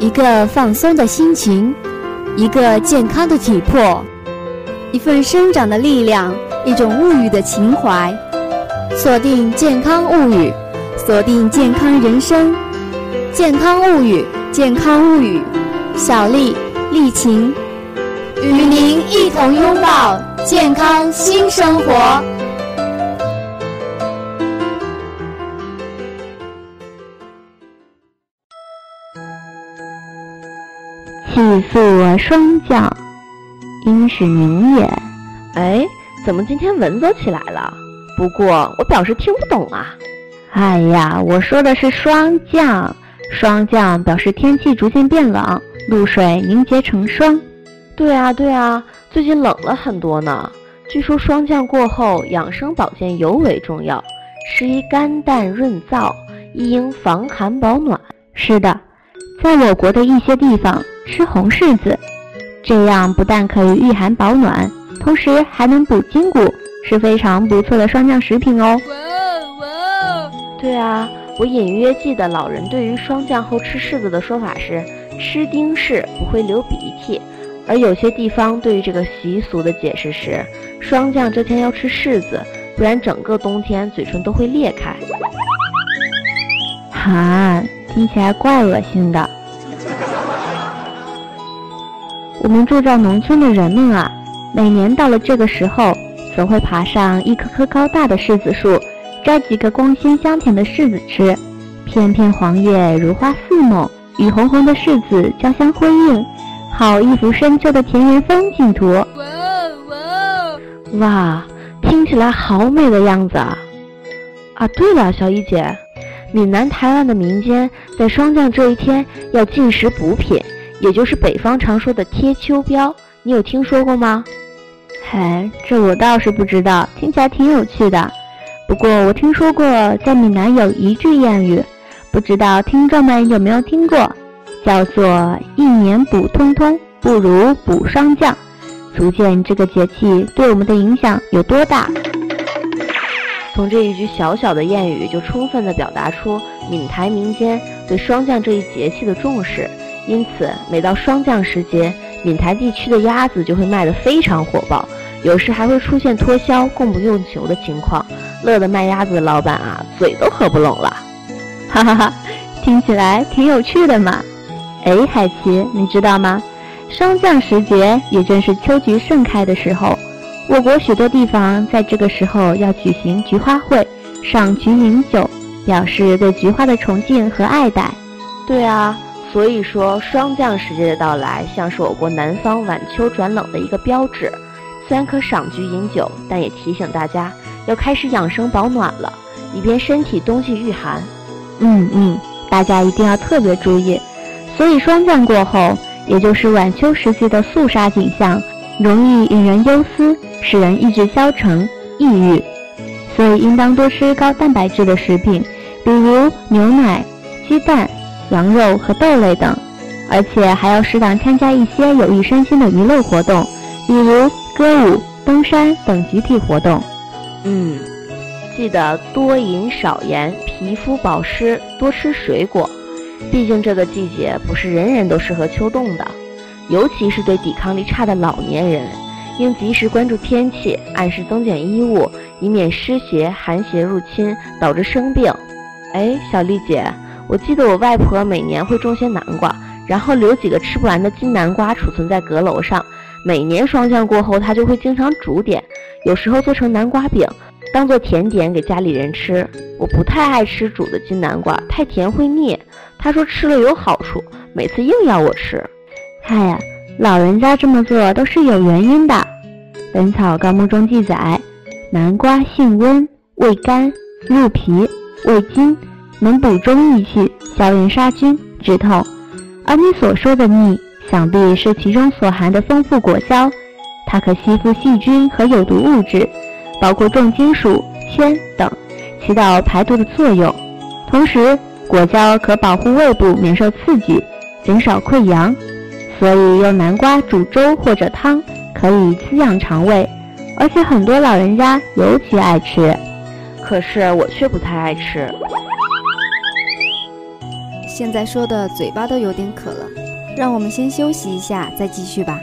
一个放松的心情，一个健康的体魄，一份生长的力量，一种物语的情怀。锁定健康物语，锁定健康人生。健康物语，健康物语，小丽、丽琴与您一同拥抱健康新生活。气肃霜降，应是明也。哎，怎么今天蚊子起来了？不过我表示听不懂啊。哎呀，我说的是霜降，霜降表示天气逐渐变冷，露水凝结成霜。对啊，对啊，最近冷了很多呢。据说霜降过后，养生保健尤为重要，适宜肝胆润燥，亦应防寒保暖。是的，在我国的一些地方。吃红柿子，这样不但可以御寒保暖，同时还能补筋骨，是非常不错的霜降食品哦。哇哇！对啊，我隐约记得老人对于霜降后吃柿子的说法是吃丁柿不会流鼻涕，而有些地方对于这个习俗的解释是霜降这天要吃柿子，不然整个冬天嘴唇都会裂开。哈，听起来怪恶心的。我们住在农村的人们啊，每年到了这个时候，总会爬上一棵棵高大的柿子树，摘几个光鲜香甜的柿子吃。片片黄叶如花似梦，与红红的柿子交相辉映，好一幅深秋的田园风景图。哇哇！哇，听起来好美的样子啊！啊，对了，小一姐，闽南台湾的民间在霜降这一天要进食补品。也就是北方常说的贴秋膘，你有听说过吗？嘿，这我倒是不知道，听起来挺有趣的。不过我听说过，在闽南有一句谚语，不知道听众们有没有听过，叫做“一年补通通，不如补霜降”，足见这个节气对我们的影响有多大。从这一句小小的谚语，就充分地表达出闽台民间对霜降这一节气的重视。因此，每到霜降时节，闽台地区的鸭子就会卖得非常火爆，有时还会出现脱销、供不应求的情况，乐得卖鸭子的老板啊，嘴都合不拢了。哈哈哈，听起来挺有趣的嘛。哎，海奇，你知道吗？霜降时节也正是秋菊盛开的时候，我国许多地方在这个时候要举行菊花会，赏菊饮酒，表示对菊花的崇敬和爱戴。对啊。所以说，霜降时节的到来，像是我国南方晚秋转冷的一个标志。虽然可赏菊饮酒，但也提醒大家要开始养生保暖了，以便身体冬季御寒。嗯嗯，大家一定要特别注意。所以霜降过后，也就是晚秋时节的肃杀景象，容易引人忧思，使人意志消沉、抑郁。所以应当多吃高蛋白质的食品，比如牛奶、鸡蛋。羊肉和豆类等，而且还要适当参加一些有益身心的娱乐活动，比如歌舞、登山等集体活动。嗯，记得多饮少盐，皮肤保湿，多吃水果。毕竟这个季节不是人人都适合秋冻的，尤其是对抵抗力差的老年人，应及时关注天气，按时增减衣物，以免湿邪、寒邪入侵导致生病。哎，小丽姐。我记得我外婆每年会种些南瓜，然后留几个吃不完的金南瓜储存在阁楼上。每年霜降过后，她就会经常煮点，有时候做成南瓜饼，当做甜点给家里人吃。我不太爱吃煮的金南瓜，太甜会腻。她说吃了有好处，每次硬要我吃。哎呀，老人家这么做都是有原因的。《本草纲目》中记载，南瓜性温，味甘，入脾，胃经。能补中益气、消炎杀菌、止痛，而你所说的腻，想必是其中所含的丰富果胶，它可吸附细菌和有毒物质，包括重金属、铅等，起到排毒的作用。同时，果胶可保护胃部免受刺激，减少溃疡，所以用南瓜煮粥或者汤可以滋养肠胃，而且很多老人家尤其爱吃。可是我却不太爱吃。现在说的嘴巴都有点渴了，让我们先休息一下，再继续吧。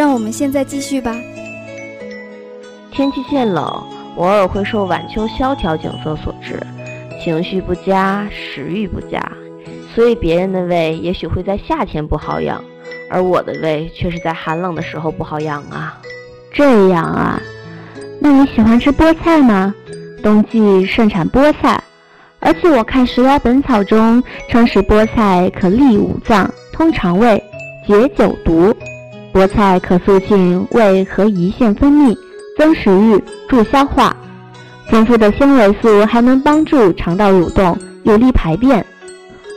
让我们现在继续吧。天气渐冷，偶尔会受晚秋萧条景色所致，情绪不佳，食欲不佳，所以别人的胃也许会在夏天不好养，而我的胃却是在寒冷的时候不好养啊。这样啊？那你喜欢吃菠菜吗？冬季盛产菠菜，而且我看《食疗本草》中称食菠菜可利五脏、通肠胃、解酒毒。菠菜可促进胃和胰腺分泌，增食欲，助消化。丰富的纤维素还能帮助肠道蠕动，有利排便。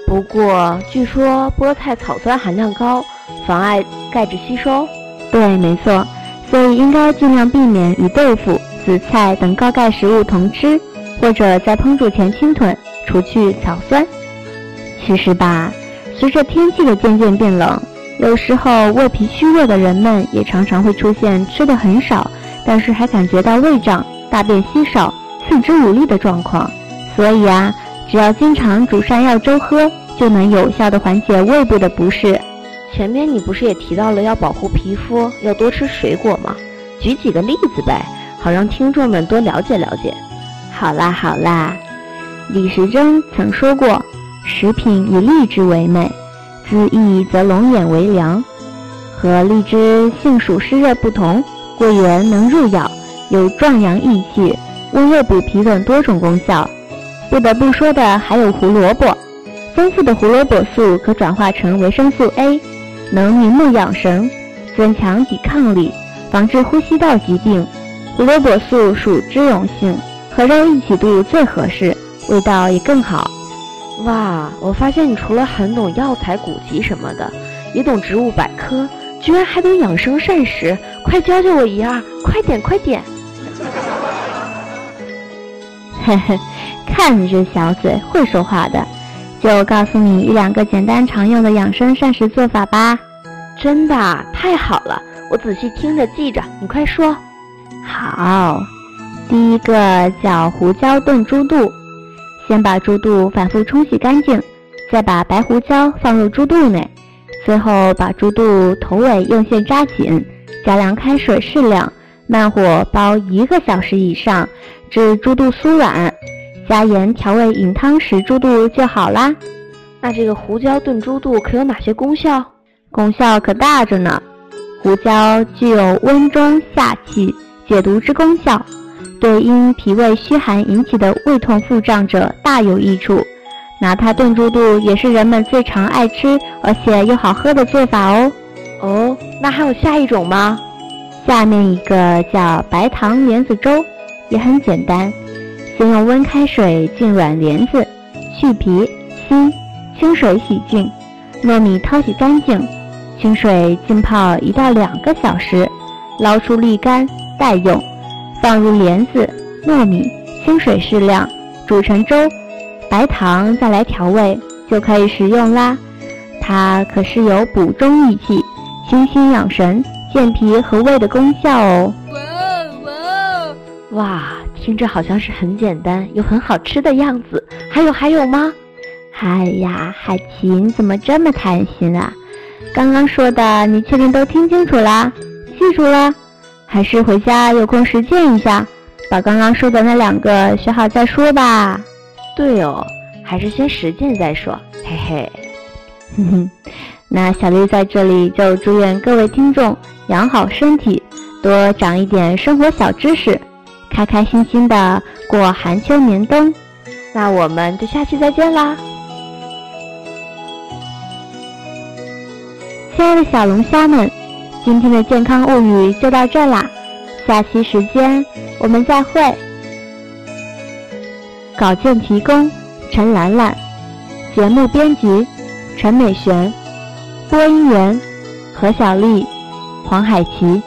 不过，据说菠菜草酸含量高，妨碍钙质吸收。对，没错。所以应该尽量避免与豆腐、紫菜等高钙食物同吃，或者在烹煮前清炖，除去草酸。其实吧，随着天气的渐渐变冷。有时候胃脾虚弱的人们也常常会出现吃的很少，但是还感觉到胃胀、大便稀少、四肢无力的状况。所以啊，只要经常煮山药粥喝，就能有效的缓解胃部的不适。前面你不是也提到了要保护皮肤，要多吃水果吗？举几个例子呗，好让听众们多了解了解。好啦好啦，李时珍曾说过：“食品以荔枝为美。”滋益则龙眼为良，和荔枝性属湿热不同，桂圆能入药，有壮阳益气、温热补脾等多种功效。不得不说的还有胡萝卜，丰富的胡萝卜素可转化成维生素 A，能明目养神，增强抵抗力，防治呼吸道疾病。胡萝卜素属脂溶性，和肉一起炖最合适，味道也更好。哇，我发现你除了很懂药材、古籍什么的，也懂植物百科，居然还懂养生膳食，快教教我一二，快点快点！嘿嘿，看你这小嘴，会说话的。就告诉你一两个简单常用的养生膳食做法吧。真的太好了，我仔细听着记着，你快说。好，第一个叫胡椒炖猪肚。先把猪肚反复冲洗干净，再把白胡椒放入猪肚内，最后把猪肚头尾用线扎紧，加凉开水适量，慢火煲一个小时以上，至猪肚酥软。加盐调味饮汤时，猪肚就好啦。那这个胡椒炖猪肚可有哪些功效？功效可大着呢。胡椒具有温中下气、解毒之功效，对因脾胃虚寒引起的胃痛腹胀者大有益处。拿它炖猪肚也是人们最常爱吃而且又好喝的做法哦。哦，那还有下一种吗？下面一个叫白糖莲子粥，也很简单。先用温开水浸软莲子，去皮、心，清水洗净。糯米淘洗干净，清水浸泡一到两个小时，捞出沥干待用。放入莲子、糯米，清水适量，煮成粥。白糖再来调味，就可以食用啦。它可是有补中益气、清心养神、健脾和胃的功效哦。哇哇哇！听着好像是很简单又很好吃的样子，还有还有吗？哎呀，海琴怎么这么贪心啊？刚刚说的你确定都听清楚啦，记住了？还是回家有空实践一下，把刚刚说的那两个学好再说吧。对哦，还是先实践再说，嘿嘿。哼哼，那小丽在这里就祝愿各位听众养好身体，多长一点生活小知识。开开心心的过寒秋年冬，那我们就下期再见啦！亲爱的小龙虾们，今天的健康物语就到这啦，下期时间我们再会。稿件提供：陈兰兰，节目编辑：陈美璇，播音员：何小丽、黄海琪。